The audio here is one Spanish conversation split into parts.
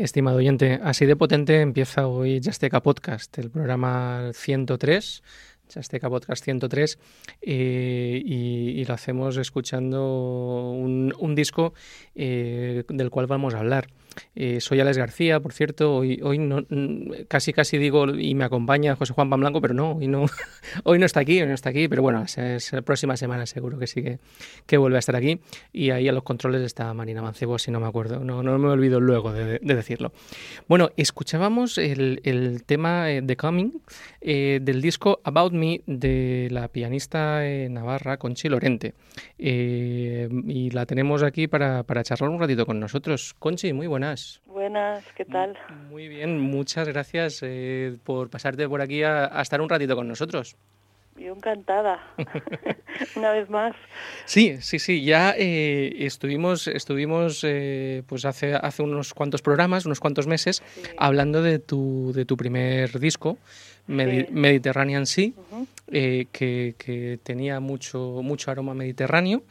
Estimado oyente, así de potente empieza hoy Yasteca Podcast, el programa 103, Yasteca Podcast 103, eh, y, lo hacemos escuchando un, un disco eh, del cual vamos a hablar. Eh, soy Alex García, por cierto. Hoy, hoy no, casi casi digo y me acompaña José Juan Blanco, pero no, hoy no, hoy no está aquí, no está aquí. Pero bueno, es, la próxima semana seguro que sí que, vuelve a estar aquí. Y ahí a los controles está Marina Mancebo, si no me acuerdo. No, no me olvido luego de, decirlo. Bueno, escuchábamos el, tema The Coming eh, del disco About Me de la pianista eh, navarra Conchi Lorente. y la tenemos aquí para, para charlar un ratito con nosotros. Conchi, muy buena buenas. Buenas, ¿qué tal? Muy bien, muchas gracias eh, por pasarte por aquí a, estar un ratito con nosotros. yo encantada, una vez más. Sí, sí, sí, ya eh, estuvimos, estuvimos eh, pues hace, hace unos cuantos programas, unos cuantos meses, hablando de tu, de tu primer disco, Mediterranean Sea, eh, que, tenía mucho, mucho aroma mediterráneo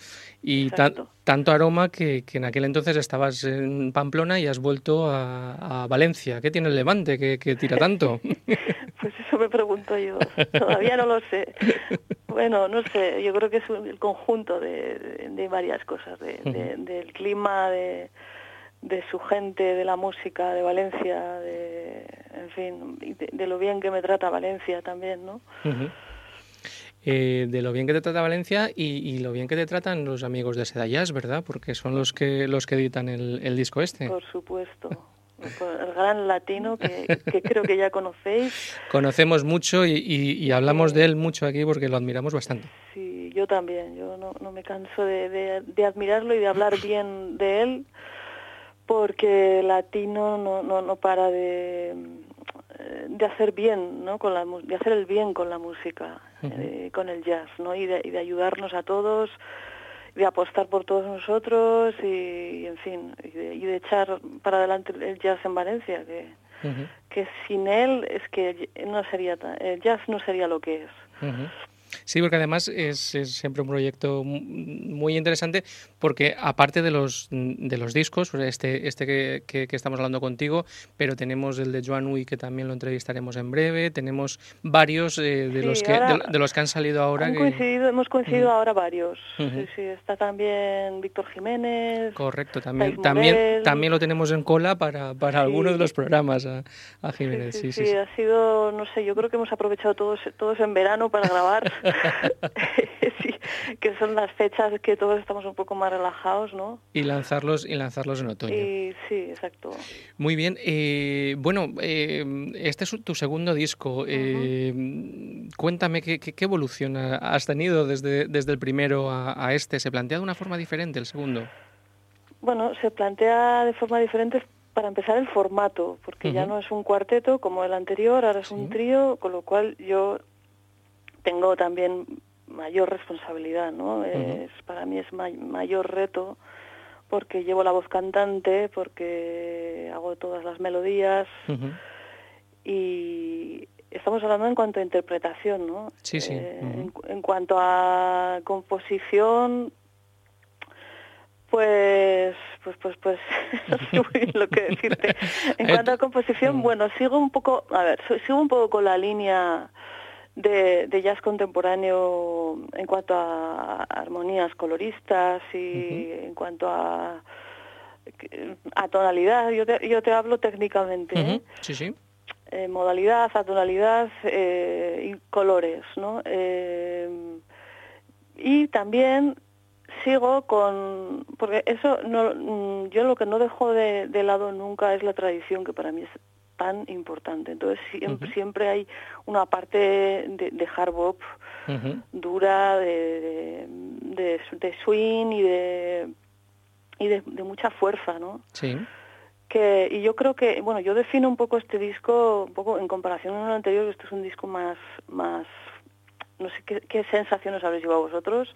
y tanto aroma que, en aquel entonces estabas en Pamplona y has vuelto a, Valencia. ¿Qué tiene el Levante que, tira tanto? pues eso me pregunto yo, todavía no lo sé. Bueno, no sé, yo creo que es el conjunto de, varias cosas, del clima, de de su gente, de la música de Valencia, de, en fin, de, lo bien que me trata Valencia también, ¿no? Eh, de lo bien que te trata Valencia y, lo bien que te tratan los amigos de Sedayas, ¿verdad? Porque son los que los que editan el, disco este. Por supuesto. El gran latino que, creo que ya conocéis. Conocemos mucho y, hablamos de él mucho aquí porque lo admiramos bastante. Sí, yo también. Yo no, no me canso de, de admirarlo y de hablar bien de él porque latino no, no, no para de, de hacer bien, ¿no? Con la, de hacer el bien con la música, eh, con el jazz, ¿no? Y de, ayudarnos a todos, de apostar por todos nosotros y, en fin, y de, echar para adelante el jazz en Valencia, que, que sin él es que no sería el jazz no sería lo que es. Sí, porque además es, siempre un proyecto muy interesante porque aparte de los, de los discos, este, este que, estamos hablando contigo, pero tenemos el de Joan Uy que también lo entrevistaremos en breve, tenemos varios eh, de, los que, de, los que han salido ahora. hemos coincidido ahora varios. sí, sí, está también Víctor Jiménez. Correcto, también, también, también lo tenemos en cola para, para algunos de los programas a, a Jiménez. Sí sí, ha sido, no sé, yo creo que hemos aprovechado todos, todos en verano para grabar. sí, que son las fechas que todos estamos un poco más relajados, ¿no? Y lanzarlos y lanzarlos en otoño. sí, exacto. Muy bien. Eh, bueno, eh, este es tu segundo disco. Eh, cuéntame ¿qué, qué, evolución has tenido desde, desde el primero a, este. ¿Se plantea de una forma diferente el segundo? Bueno, se plantea de forma diferente para empezar el formato, porque ya no es un cuarteto como el anterior, ahora es un trío, con lo cual yo tengo también mayor responsabilidad, ¿no? es, para mí es mayor reto porque llevo la voz cantante, porque hago todas las melodías y estamos hablando en cuanto a interpretación, ¿no? Sí, sí. Eh, en, cuanto a composición, pues, pues, pues, pues, no sé muy bien lo que decirte. En cuanto a composición, mm. bueno, sigo un poco, a ver, sigo un poco con la línea de, jazz contemporáneo en cuanto a armonías coloristas y en cuanto a, a tonalidad. Yo te, yo te hablo técnicamente. ¿eh? Sí, sí. Eh, modalidad, atonalidad eh, y colores, ¿no? y también sigo con porque eso no mm, yo lo que no dejo de, de, lado nunca es la tradición que para mí es tan importante. Entonces siempre, siempre hay una parte de, de hard bop dura, de, de, swing y de y de, mucha fuerza, ¿no? Sí. Que, y yo creo que, bueno, yo defino un poco este disco, un poco en comparación con el anterior, este es un disco más, más no sé qué, sensaciones habréis llevado vosotros,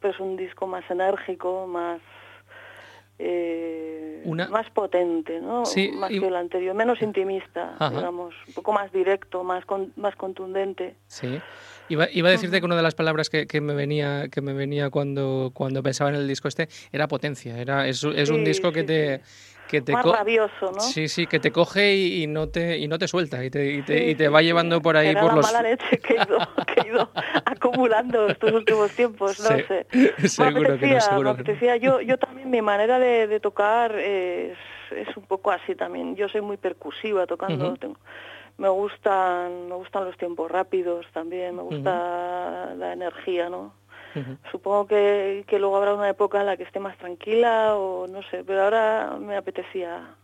pero es un disco más enérgico, más eh, más potente, ¿no? más que el anterior, menos intimista, digamos, un poco más directo, más más contundente. Sí. Iba, iba a decirte que una de las palabras que, que, me venía que me venía cuando cuando pensaba en el disco este era potencia. Era es, es un disco que te que te más rabioso, ¿no? Sí, sí, que te coge y, no te y no te suelta y te, y te, y te va llevando por ahí por la los mala leche que he ido, que he ido acumulando estos últimos tiempos, no sé. Seguro que no, seguro que Yo, yo también mi manera de, de tocar es, es, un poco así también. Yo soy muy percusiva tocando. me gustan me gustan los tiempos rápidos también. Me gusta la energía, ¿no? Supongo que, que luego habrá una época en la que esté más tranquila o no sé, pero ahora me apetecía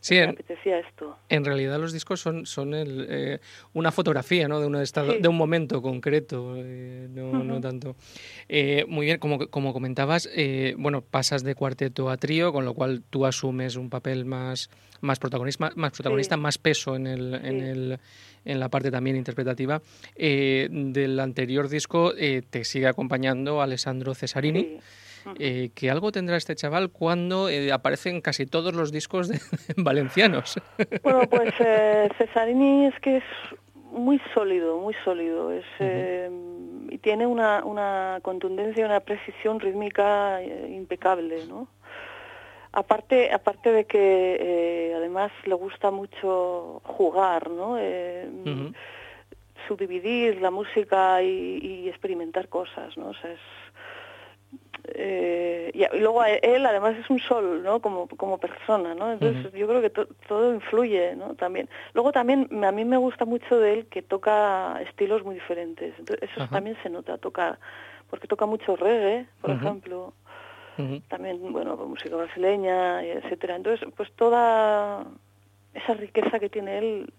Sí, me apetecía esto. En realidad los discos son, son el, eh, una fotografía ¿no? de, un estado, de un momento concreto, eh, no, no, tanto. Eh, muy bien, como, como comentabas, bueno, pasas de cuarteto a trío, con lo cual tú asumes un papel más, más protagonista, más, protagonista más peso en, el, en, el, en la parte también interpretativa. del anterior disco te sigue acompañando Alessandro Cesarini. Eh, que algo tendrá este chaval cuando eh, aparecen casi todos los discos de, valencianos. Bueno, pues eh, Cesarini es que es muy sólido, muy sólido. Es, y tiene una, una contundencia, una precisión rítmica impecable, ¿no? Aparte, aparte de que además le gusta mucho jugar, ¿no? Subdividir la música y, y, experimentar cosas, ¿no? O sea, es, eh, y, luego él además es un sol, ¿no? Como, como persona, ¿no? Entonces yo creo que todo influye, ¿no? También. Luego también a mí me gusta mucho de él que toca estilos muy diferentes. Entonces eso también se nota, toca, porque toca mucho reggae, por ejemplo. También, bueno, música brasileña, etcétera. Entonces, pues toda esa riqueza que tiene él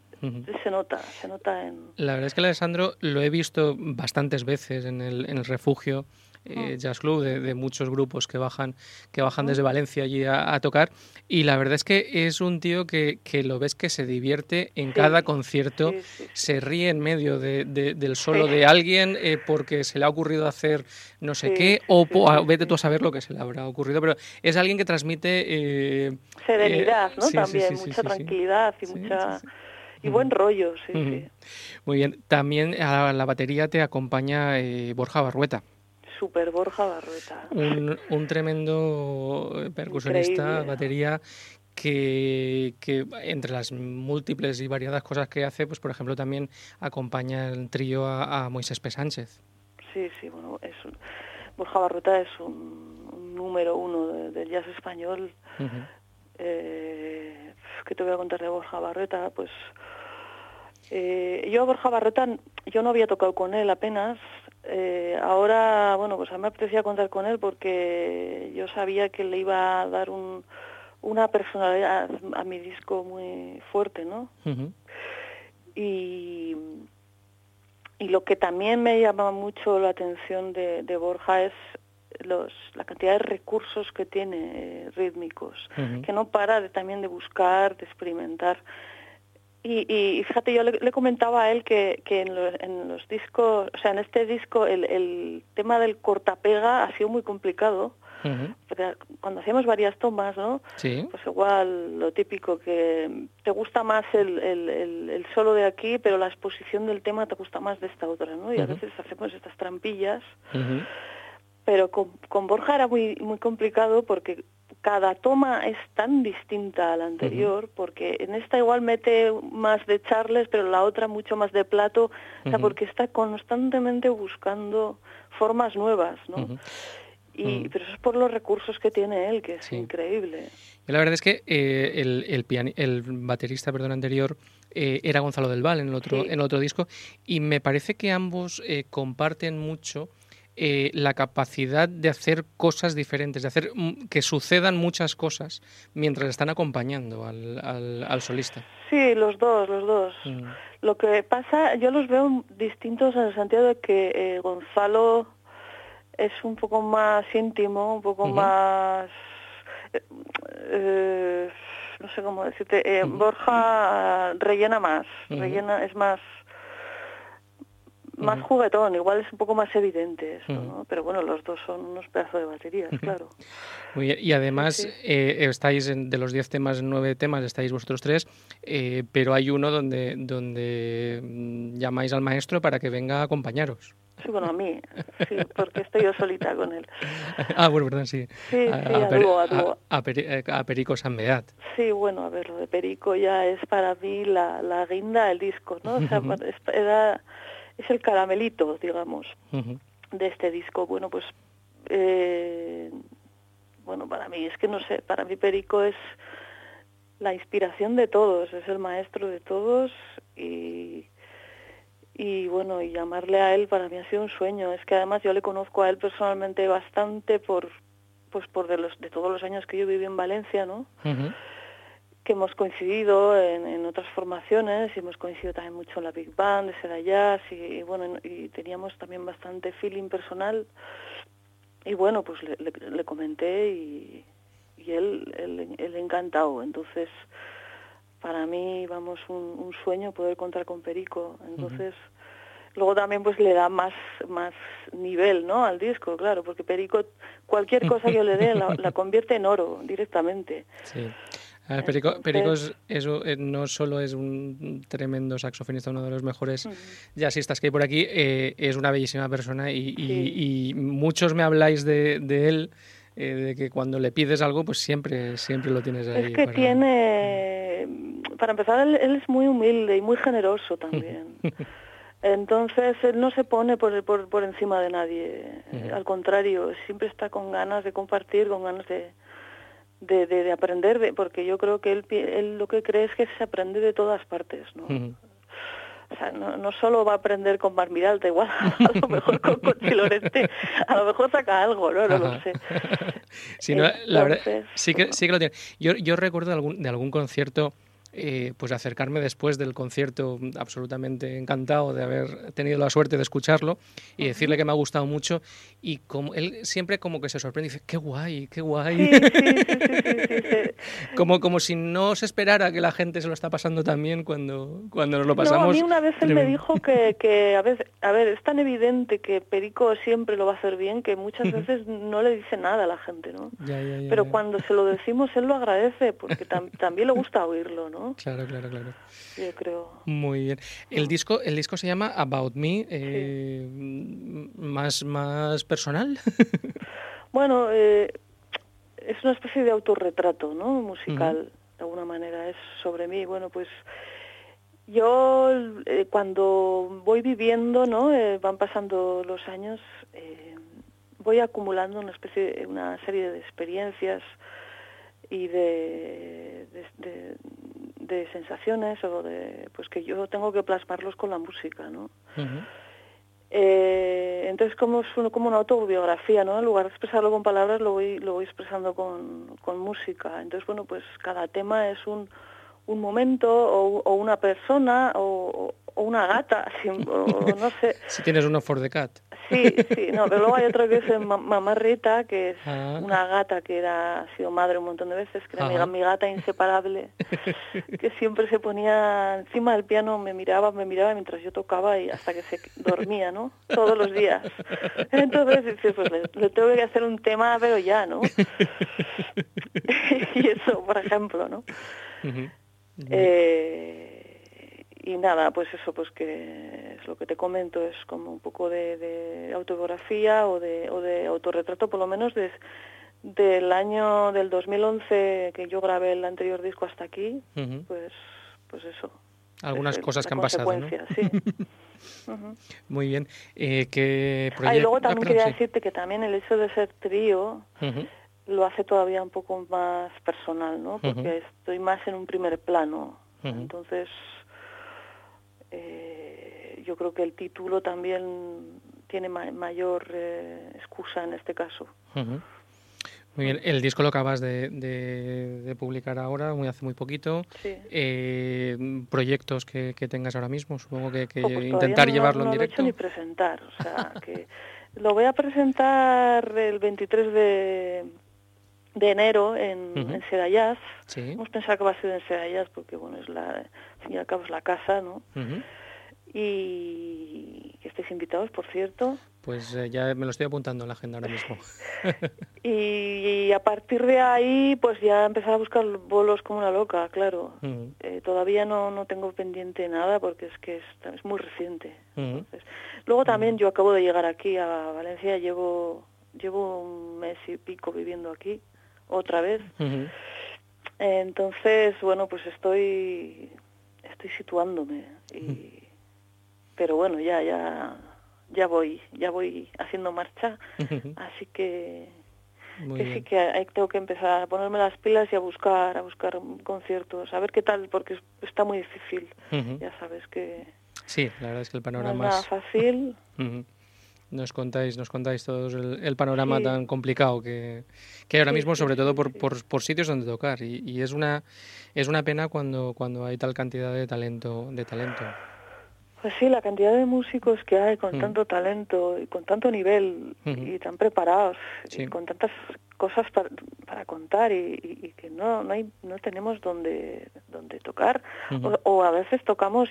se nota, se nota en... La verdad es que Alessandro lo he visto bastantes veces en el, en el refugio eh, ah. jazz club de, muchos grupos que bajan que bajan desde Valencia allí a, tocar. Y la verdad es que es un tío que, que lo ves que se divierte en cada concierto se ríe en medio de, del solo de alguien eh, porque se le ha ocurrido hacer no sé qué o vete tú a saber lo que se le habrá ocurrido pero es alguien que transmite eh, serenidad no también mucha tranquilidad y mucha y buen rollo, sí, sí. Muy bien. También a la batería te acompaña Borja Barrueta. Super Borja Barrueta. Un, tremendo percusionista, batería, que, entre las múltiples y variadas cosas que hace, pues por ejemplo también acompaña el trío a, Moisés P. Sánchez. Sí, sí, bueno, es Borja Barrueta es un, número uno del jazz español. Eh, ¿Qué te voy a contar de Borja Barrueta? Pues eh, yo a Borja Barrueta, yo no había tocado con él apenas, eh, ahora, bueno, pues a mí me apetecía contar con él porque yo sabía que le iba a dar un, una personalidad a mi disco muy fuerte, ¿no? y, y lo que también me llama mucho la atención de, Borja es los, la cantidad de recursos que tiene eh, rítmicos, que no para de, también de buscar, de experimentar. Y, fíjate, yo le, comentaba a él que, en, los, discos, o sea, en este disco el, tema del cortapega ha sido muy complicado. Cuando hacíamos varias tomas, ¿no? Pues igual lo típico, que te gusta más el, solo de aquí, pero la exposición del tema te gusta más de esta otra, ¿no? Y a veces hacemos estas trampillas. Pero con, con Borja era muy, muy complicado porque cada toma es tan distinta a la anterior, porque en esta igual mete más de Charles, pero la otra mucho más de Plato, o sea, porque está constantemente buscando formas nuevas, ¿no? Y, mm. Pero eso es por los recursos que tiene él, que es increíble. la verdad es que eh, el, el, el, baterista perdón, anterior eh, era Gonzalo del Val en el otro, en el otro disco, y me parece que ambos eh, comparten mucho eh, la capacidad de hacer cosas diferentes, de hacer que sucedan muchas cosas mientras están acompañando al, al, solista. Sí, los dos, los dos. Mm. Lo que pasa, yo los veo distintos en el sentido de que eh, Gonzalo es un poco más íntimo, un poco más... Eh, no sé cómo decirte, Borja rellena más, rellena, es más más juguetón, igual es un poco más evidente eso, ¿no? Pero bueno, los dos son unos pedazos de baterías, claro. y además eh, estáis de los 10 temas, nueve temas, estáis vosotros tres, eh, pero hay uno donde, donde mm, llamáis al maestro para que venga a acompañaros. Sí, bueno, a mí, sí, porque estoy yo solita con él. Ah, bueno, perdón, sí. Sí, a, sí, a, a, a, eh, a, Perico Sanbeat. Sí, bueno, a ver, lo de Perico ya es para mí la, la guinda del disco, ¿no? O sea, era es el caramelito, digamos, de este disco. Bueno, pues, eh, bueno, para mí, es que no sé, para mí Perico es la inspiración de todos, es el maestro de todos y, y bueno, y llamarle a él para mí ha sido un sueño. Es que además yo le conozco a él personalmente bastante por, pues por de, los, de todos los años que yo viví en Valencia, ¿no? Que hemos coincidido en, otras formaciones y hemos coincidido también mucho en la Big Band de Seda Jazz y, bueno, y teníamos también bastante feeling personal y bueno, pues le, comenté y, él, él, encantado. Entonces, para mí, vamos, un, sueño poder contar con Perico. Entonces, luego también pues le da más, más nivel, ¿no? Al disco, claro, porque Perico, cualquier cosa que yo le dé, la, convierte en oro directamente. Perico, Perico es, eh, no solo es un tremendo saxofonista, uno de los mejores jazzistas que hay por aquí, eh, es una bellísima persona y, muchos me habláis de, él, eh, de que cuando le pides algo, pues siempre, siempre lo tienes ahí. Es que tiene, para empezar, él, es muy humilde y muy generoso también. Entonces él no se pone por, por, por encima de nadie, al contrario, siempre está con ganas de compartir, con ganas de de, de, aprender, de, porque yo creo que él, él, lo que cree es que se aprende de todas partes, ¿no? O sea, no, no, solo va a aprender con Marmiralta, igual a lo mejor con Conchilorente, a lo mejor saca algo, ¿no? No lo sé. Sí, la verdad, sí que, sí que lo tiene. Yo, yo recuerdo de algún, de algún concierto eh, pues acercarme después del concierto absolutamente encantado de haber tenido la suerte de escucharlo y decirle que me ha gustado mucho y como él siempre como que se sorprende y dice qué guay qué guay como como si no se esperara que la gente se lo está pasando tan bien cuando cuando nos lo pasamos no, a mí una vez él me dijo que, que a veces a ver es tan evidente que Perico siempre lo va a hacer bien que muchas veces no le dice nada a la gente no pero cuando se lo decimos él lo agradece porque también le gusta oírlo no Claro, claro, claro. Yo creo. Muy bien. El disco, el disco se llama About Me, eh, más, más personal. bueno, eh, es una especie de autorretrato, ¿no? Musical, de alguna manera. Es sobre mí. Bueno, pues yo eh, cuando voy viviendo, ¿no? van pasando los años, voy acumulando una especie, una serie de experiencias y de, de, sensaciones o de pues que yo tengo que plasmarlos con la música no eh, entonces como es como una autobiografía no en lugar de expresarlo con palabras lo voy lo voy expresando con, con música entonces bueno pues cada tema es un un momento o, o una persona o, o una gata, o no sé. si tienes uno for the cat. Sí, sí, no, pero luego hay otro que es Mamá Rita, que es ah. una gata que era, ha sido madre un montón de veces, que era mi, gata inseparable, que siempre se ponía encima del piano, me miraba, me miraba mientras yo tocaba y hasta que se dormía, ¿no? Todos los días. Entonces, dice, pues le, tengo que hacer un tema, pero ya, ¿no? y eso, por ejemplo, ¿no? eh, y nada, pues eso, pues que es lo que te comento, es como un poco de, autobiografía o de, o de autorretrato, por lo menos desde del año del 2011 que yo grabé el anterior disco hasta aquí, pues, pues eso. Algunas cosas que han pasado, ¿no? Sí. Muy bien. Eh, ¿qué ah, y luego también quería decirte que también el hecho de ser trío lo hace todavía un poco más personal, ¿no? Porque estoy más en un primer plano. Entonces, eh, yo creo que el título también tiene mayor eh, excusa en este caso. Muy bien, el disco lo acabas de, publicar ahora, muy hace muy poquito. Eh, ¿Proyectos que, tengas ahora mismo? Supongo que, que pues intentar llevarlo en directo. No lo he hecho ni presentar, o sea, que lo voy a presentar el 23 de, de enero en, uh Jazz. Hemos pensado que va a ser en Jazz porque, bueno, es la, fin y al cabo es la casa, ¿no? Y que estéis invitados, por cierto. Pues eh, ya me lo estoy apuntando en la agenda ahora mismo. y, a partir de ahí, pues ya empezar a buscar bolos como una loca, claro. Eh, todavía no, no tengo pendiente nada porque es que es, es muy reciente. luego también yo acabo de llegar aquí a Valencia, llevo llevo un mes y pico viviendo aquí otra vez. Entonces, bueno, pues estoy estoy situándome y pero bueno, ya ya ya voy, ya voy haciendo marcha, así que sí que tengo que empezar a ponerme las pilas y a buscar a buscar conciertos, a ver qué tal porque está muy difícil. Ya sabes que Sí, la verdad es que el panorama es fácil. nos contáis, nos contáis todos el, panorama tan complicado que, que hay ahora mismo, sobre todo por, por, por, sitios donde tocar. Y, y, es una es una pena cuando, cuando hay tal cantidad de talento, de talento. Pues sí, la cantidad de músicos que hay con mm. tanto talento y con tanto nivel y tan preparados y con tantas cosas para, para contar y, que no no hay no tenemos donde donde tocar o, o, a veces tocamos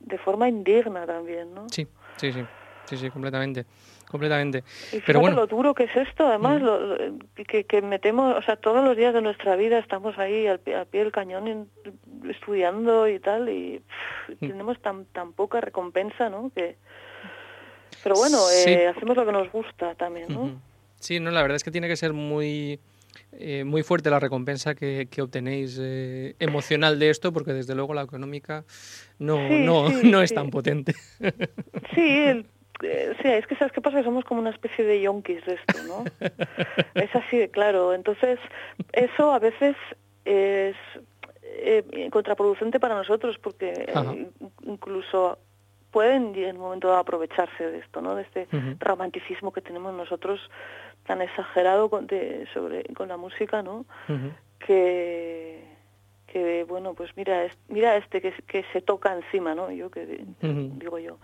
de forma indigna también, ¿no? Sí, sí, sí, sí, sí, completamente completamente. Y Pero bueno, lo duro que es esto, además, lo, que, que, metemos, o sea, todos los días de nuestra vida estamos ahí al, pie, al pie del cañón estudiando y tal, y tenemos tan, tan poca recompensa, ¿no? Que... Pero bueno, eh, hacemos lo que nos gusta también, ¿no? Sí, no, la verdad es que tiene que ser muy... Eh, muy fuerte la recompensa que, que obtenéis eh, emocional de esto, porque desde luego la económica no, no, no es tan potente. Sí, el, eh, sí, es que sabes qué pasa, somos como una especie de yonkis de esto, ¿no? es así de claro. Entonces, eso a veces es eh, contraproducente para nosotros porque eh, incluso pueden en un momento dado aprovecharse de esto, ¿no? De este romanticismo que tenemos nosotros tan exagerado con, sobre, con la música, ¿no? Que que bueno pues mira mira este que, que se toca encima no yo que digo yo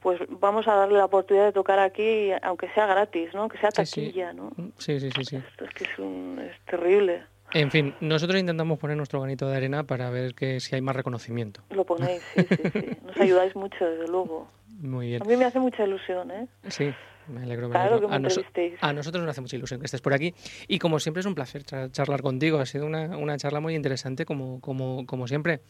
pues vamos a darle la oportunidad de tocar aquí aunque sea gratis no que sea taquilla no sí sí sí sí es que es, un, es terrible en fin, nosotros intentamos poner nuestro granito de arena para ver que si hay más reconocimiento. Lo ponéis, sí, sí, sí. Nos ayudáis mucho, desde luego. Muy bien. A mí me hace mucha ilusión, ¿eh? Sí, me alegro, me alegro. a, nosotros nos hace mucha ilusión que estés por aquí. Y como siempre es un placer charlar contigo. Ha sido una, una charla muy interesante, como, como, como siempre.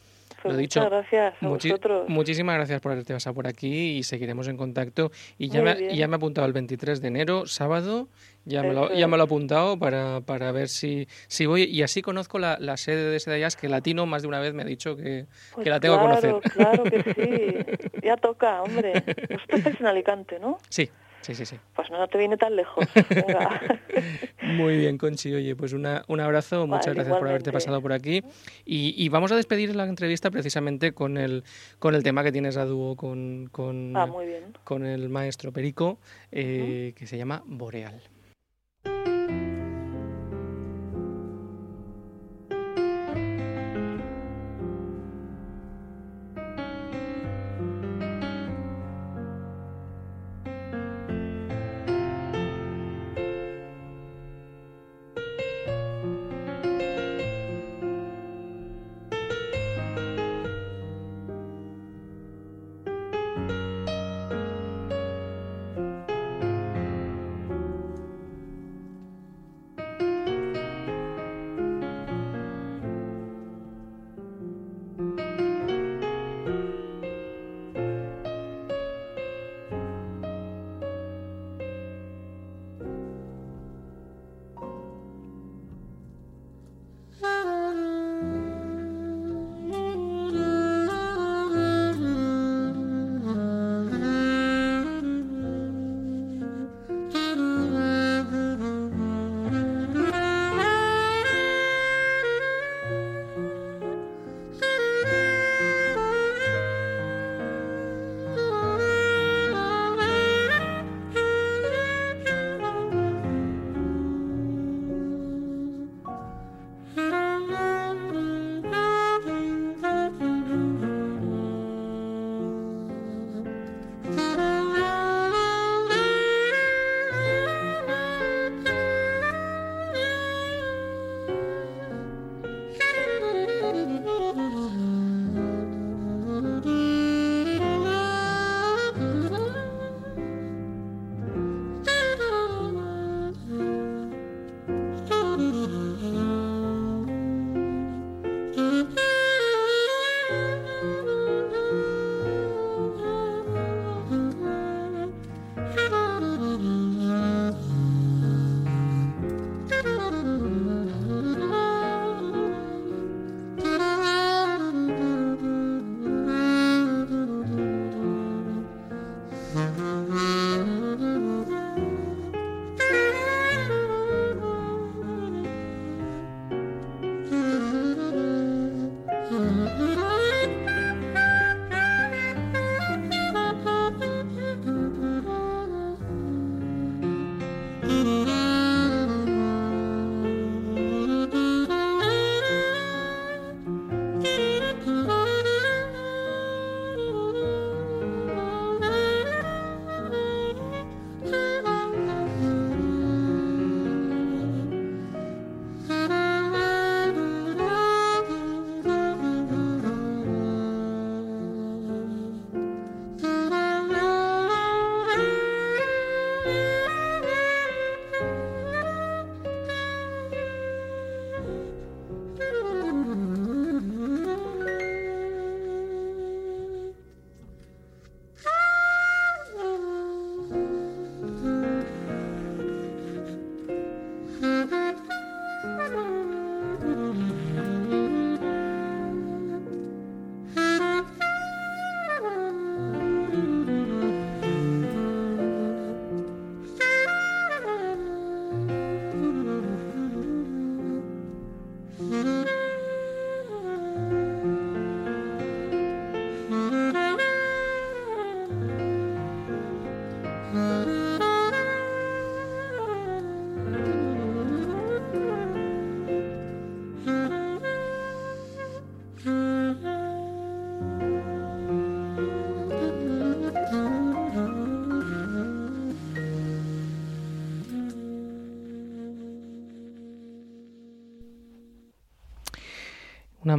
Pues Lo dicho, muchas gracias a vosotros. Muchísimas gracias por haberte pasado por aquí y seguiremos en contacto. Y ya, me, ya me he apuntado el 23 de enero, sábado. Ya me, lo, ya me lo he apuntado para, para ver si, si voy. Y así conozco la, la sede de Sedayas, que Latino más de una vez me ha dicho que, pues que la tengo claro, que conocer. Claro que sí. Ya toca, hombre. Vosotros estáis en Alicante, ¿no? Sí. Sí, sí, sí. Pues no te viene tan lejos. Muy bien, Conchi. Oye, pues una, un abrazo. Muchas gracias igualmente. por haberte pasado por aquí. Y, y, vamos a despedir la entrevista precisamente con el, con el tema que tienes a dúo con, con, ah, con el maestro Perico, eh, uh -huh. que se llama Boreal.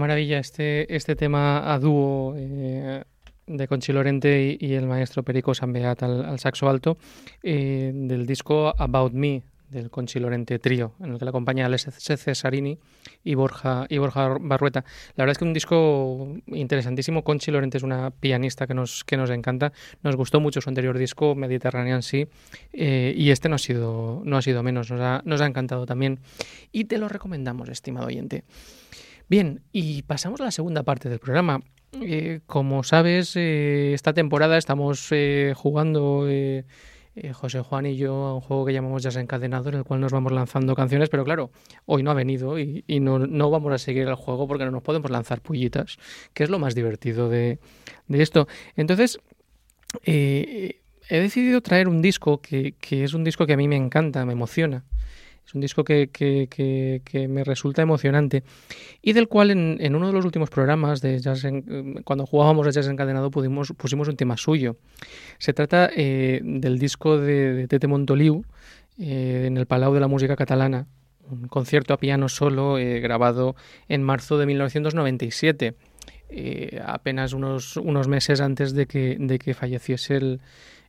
Maravilla este, este tema a dúo eh, de Conchi Lorente y, el maestro Perico Sambeat al, al saxo alto eh, del disco About Me del Conchi Lorente Trío, en el que le acompaña Alessio Cesarini y Borja, y Borja Barrueta. La verdad es que un disco interesantísimo. Conchi Lorente es una pianista que nos, que nos encanta. Nos gustó mucho su anterior disco, Mediterranean sí, eh, y este no ha sido, no ha sido menos, nos ha, nos ha encantado también. Y te lo recomendamos, estimado oyente. Bien, y pasamos a la segunda parte del programa. Eh, como sabes, eh, esta temporada estamos eh, jugando José Juan y yo a un juego que llamamos Jazz Encadenado, en el cual nos vamos lanzando canciones, pero claro, hoy no ha venido y, no, no, vamos a seguir el juego porque no nos podemos lanzar pullitas, que es lo más divertido de, de esto. Entonces, he decidido traer un disco que, que es un disco que a mí me encanta, me emociona. Es un disco que, que, me resulta emocionante y del cual en, uno de los últimos programas de jazz cuando jugábamos a Jazz Encadenado pudimos, pusimos un tema suyo. Se trata eh, del disco de, Tete Montoliu eh, en el Palau de la Música Catalana, un concierto a piano solo eh, grabado en marzo de 1997. apenas unos, unos meses antes de que, de que falleciese el,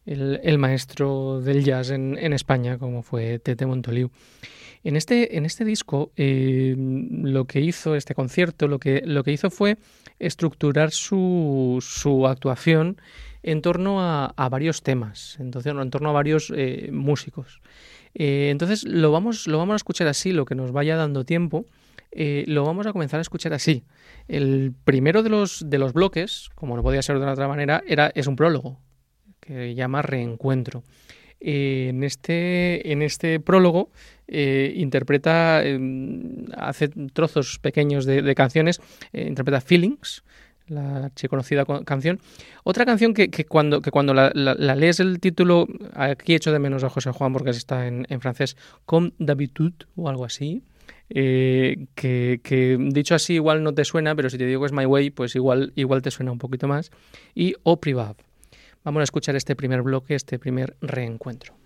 el, maestro del jazz en, España, como fue Tete Montoliu. En este, en este disco, eh, lo que hizo este concierto, lo que, lo que hizo fue estructurar su, su actuación en torno a, varios temas, entonces, en torno a varios eh, músicos. Eh, entonces lo vamos, lo vamos a escuchar así, lo que nos vaya dando tiempo. lo vamos a comenzar a escuchar así. El primero de los, de los bloques, como no podía ser de otra manera, era, es un prólogo que llama Reencuentro. Eh, en, este, en este prólogo eh, interpreta, em, hace trozos pequeños de, canciones, eh, interpreta Feelings, la conocida canción. Otra canción que, cuando, que cuando la, lees el título, aquí echo de menos a José Juan porque está en, francés, Comme d'habitude o algo así. que, dicho así igual no te suena, pero si te digo que es My Way, pues igual, igual te suena un poquito más. Y O Privav. Vamos a escuchar este primer bloque, este primer reencuentro.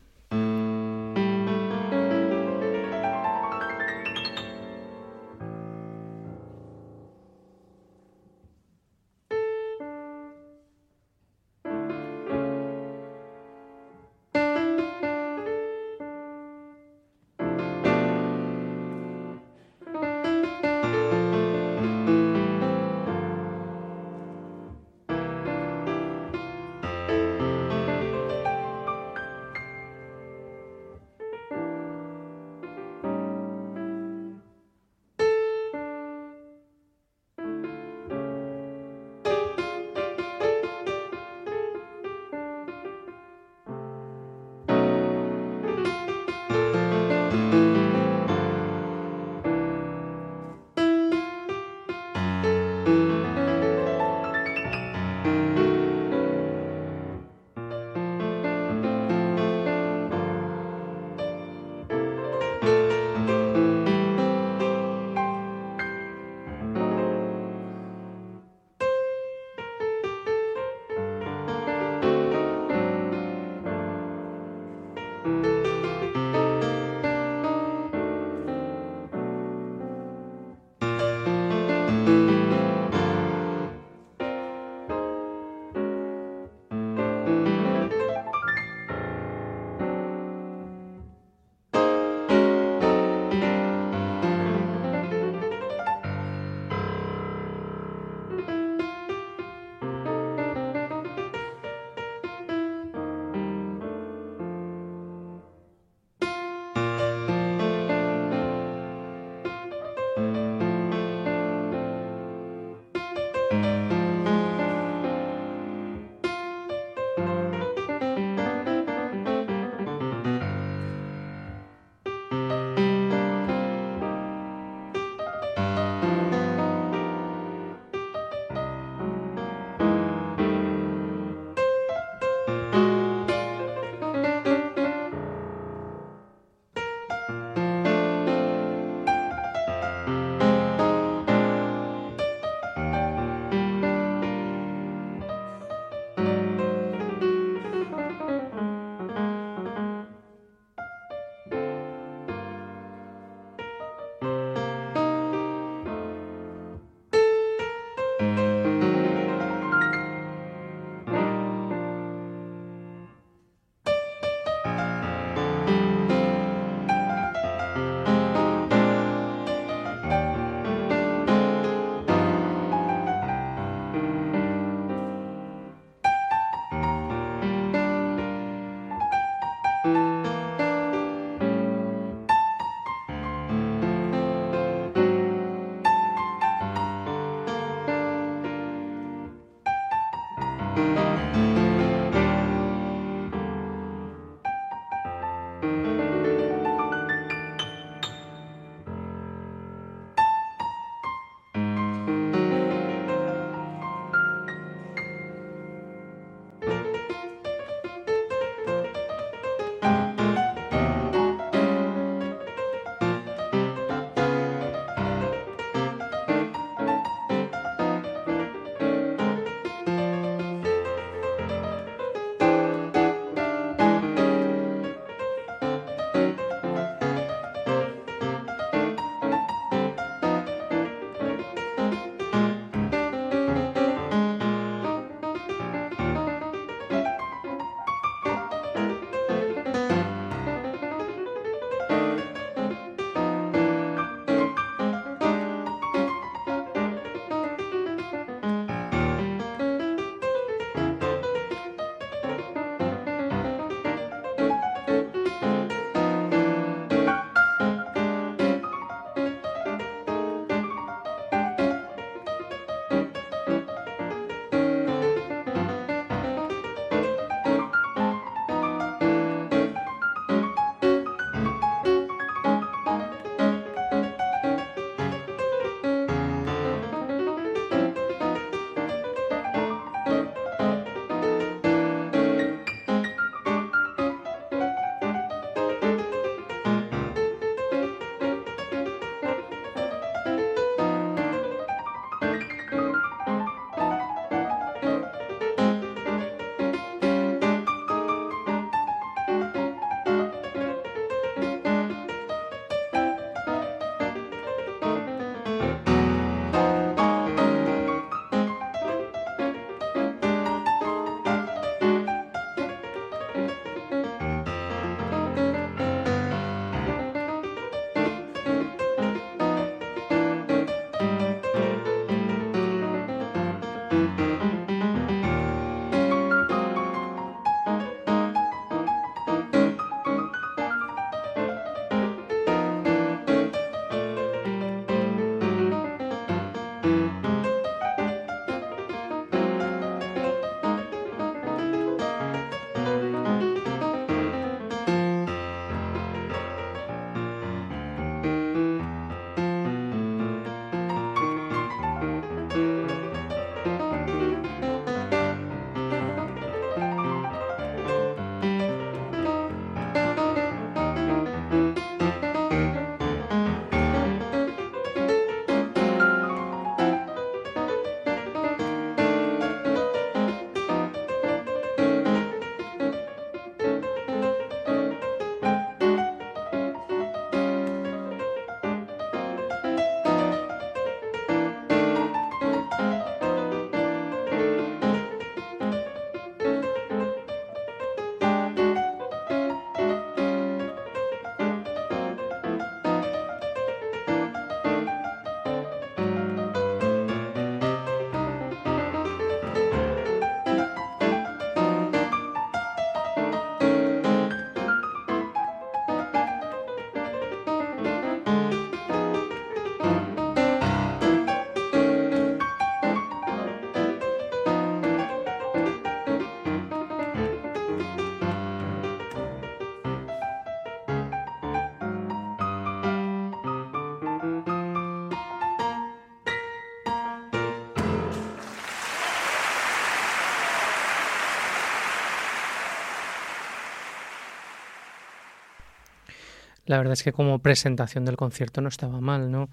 La verdad es que como presentación del concierto no estaba mal, ¿no?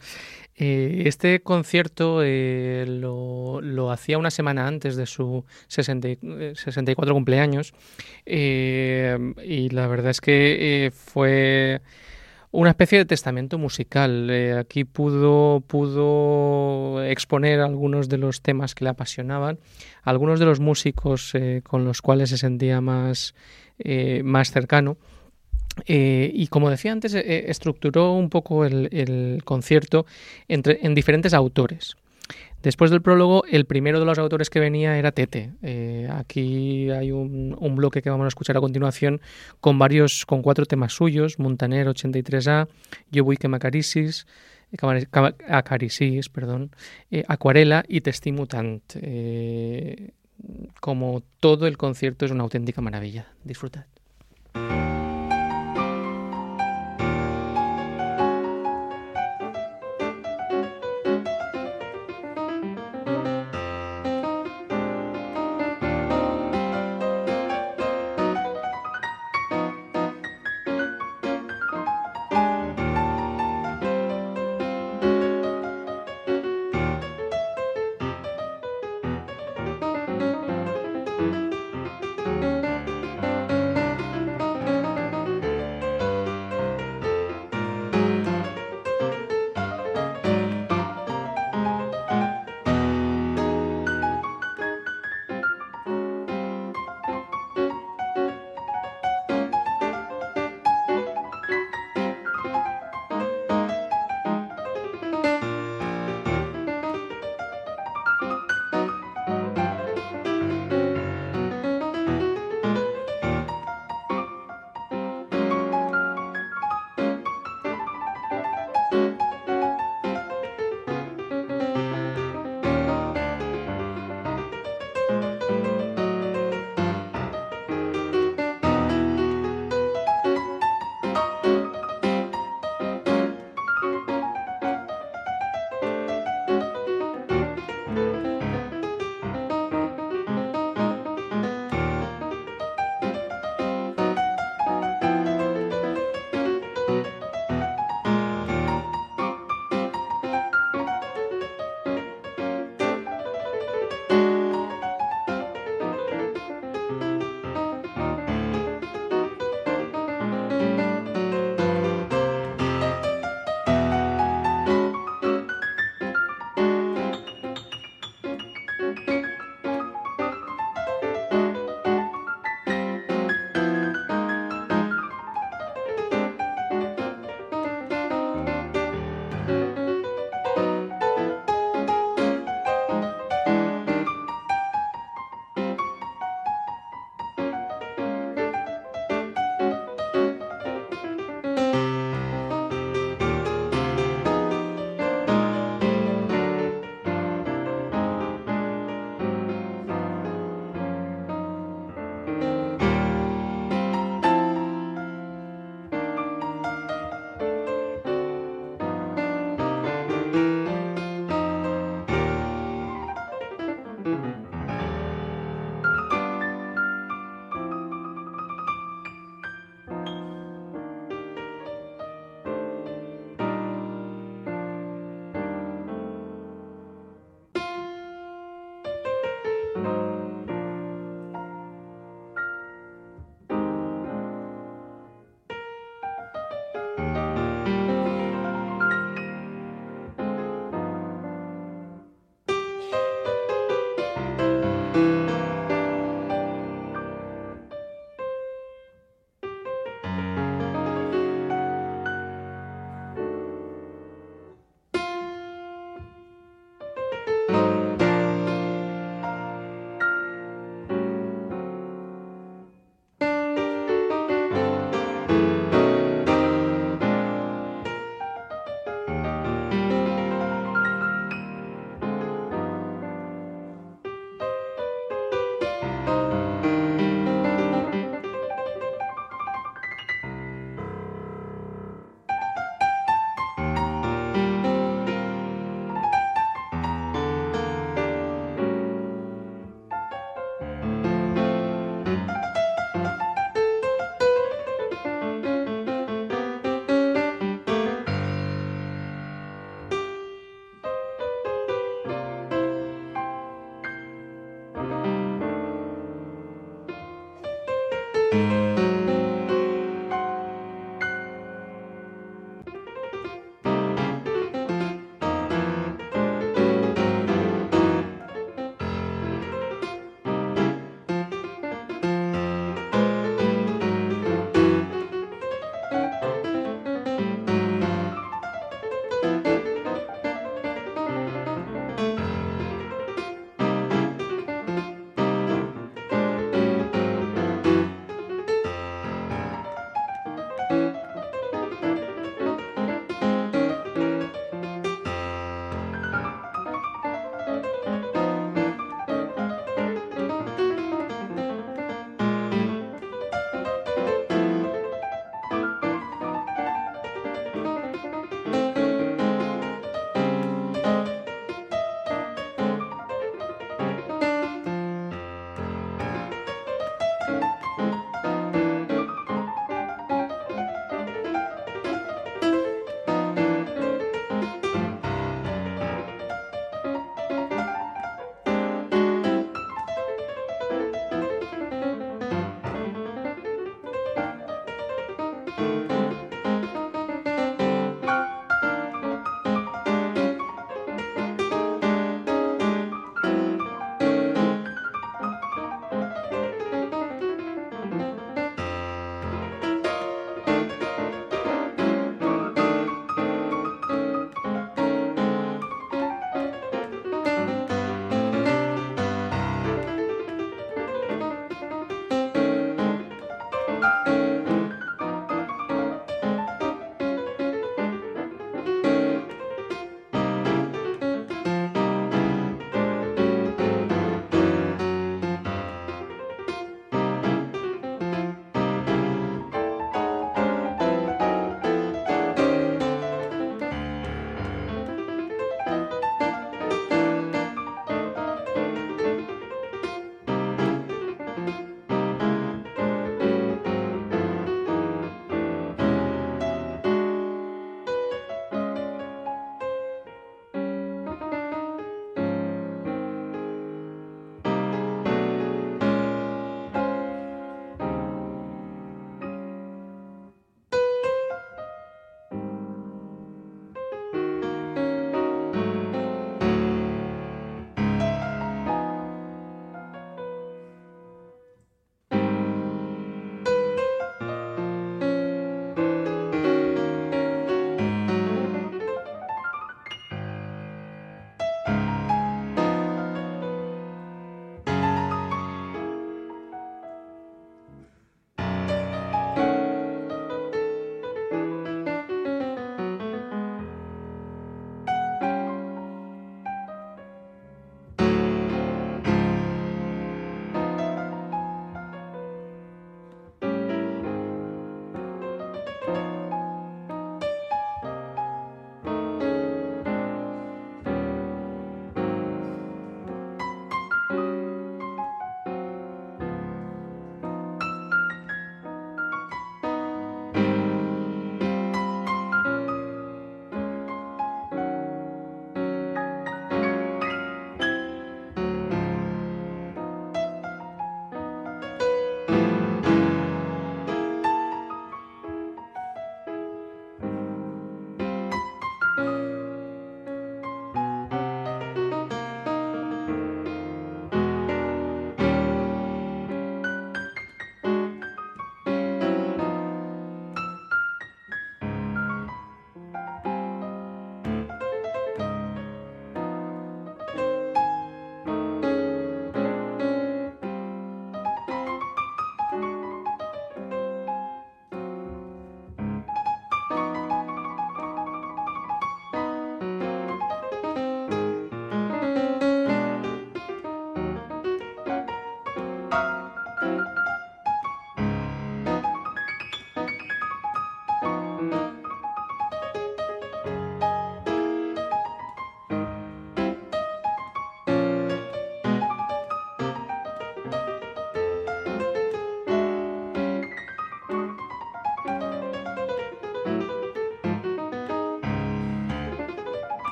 Eh, este concierto eh, lo, hacía una semana antes de su 64 cumpleaños eh, y la verdad es que fue una especie de testamento musical. aquí pudo, pudo exponer algunos de los temas que le apasionaban, algunos de los músicos con los cuales se sentía más, más cercano eh, y como decía antes, eh, estructuró un poco el, concierto entre, en diferentes autores. Después del prólogo, el primero de los autores que venía era Tete. Eh, aquí hay un, bloque que vamos a escuchar a continuación con varios, con cuatro temas suyos: Montaner 83A, Yo voy que me acaricis, acaricis, perdón, Acuarela y Testimutant como todo el concierto es una auténtica maravilla. Disfrutad.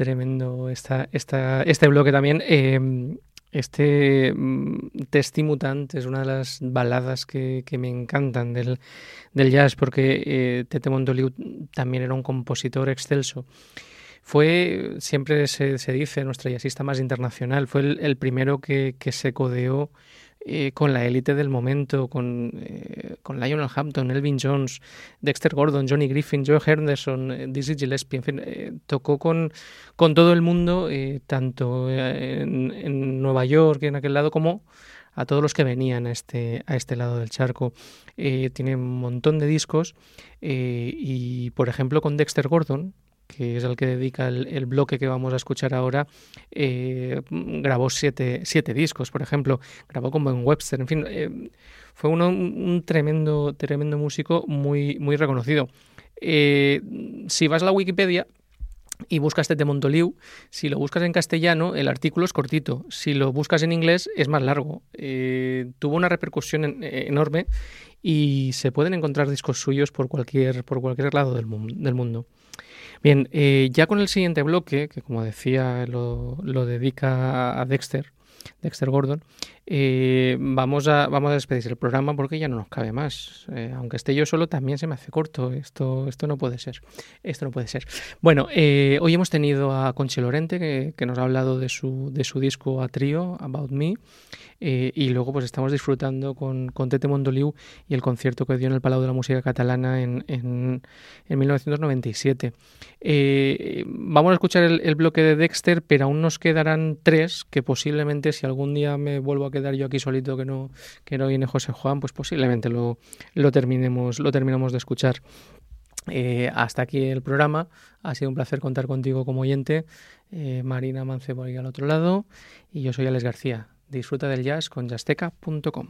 Tremendo esta, esta, este bloque también. Em, este mm, Testimutant es una de las baladas que, me encantan del, jazz porque eh, Tete Montoliu también era un compositor excelso. Fue, siempre se, dice, nuestro jazzista más internacional, fue el, primero que, que se codeó eh, con la élite del momento, con, eh, con, Lionel Hampton, Elvin Jones, Dexter Gordon, Johnny Griffin, Joe Henderson, eh, Dizzy Gillespie, en fin, tocó con, con, todo el mundo, tanto en, Nueva York, en aquel lado, como a todos los que venían a este, a este lado del charco. tiene un montón de discos y, por ejemplo, con Dexter Gordon, que es el que dedica el, bloque que vamos a escuchar ahora, eh, grabó siete, siete, discos, por ejemplo, grabó con Ben Webster, en fin, eh, fue uno, un tremendo, tremendo músico muy, muy reconocido. Eh, si vas a la Wikipedia, y buscas Tete Montoliu, si lo buscas en castellano, el artículo es cortito. Si lo buscas en inglés, es más largo. tuvo una repercusión enorme y se pueden encontrar discos suyos por cualquier, por cualquier lado del, del mundo. Bien, eh, ya con el siguiente bloque, que como decía lo, lo dedica a Dexter, Dexter Gordon, eh, vamos, a, vamos a despedir el programa porque ya no nos cabe más. Eh, aunque esté yo solo, también se me hace corto. Esto, esto no puede ser. Esto no puede ser. Bueno, hoy hemos tenido a Conchi Lorente, que, que, nos ha hablado de su, de su disco a trío, About Me. Eh, y luego pues estamos disfrutando con, con, Tete Mondoliu y el concierto que dio en el Palau de la Música Catalana en, en, 1997. Eh, vamos a escuchar el, bloque de Dexter, pero aún nos quedarán tres que posiblemente si algún día me vuelvo a quedar yo aquí solito que no, que no viene José Juan, pues posiblemente lo, lo, terminemos, lo terminamos de escuchar. Eh, hasta aquí el programa. Ha sido un placer contar contigo como oyente. Marina Mance ahí al otro lado. Y yo soy Alex García. Disfruta del jazz con jazzteca.com.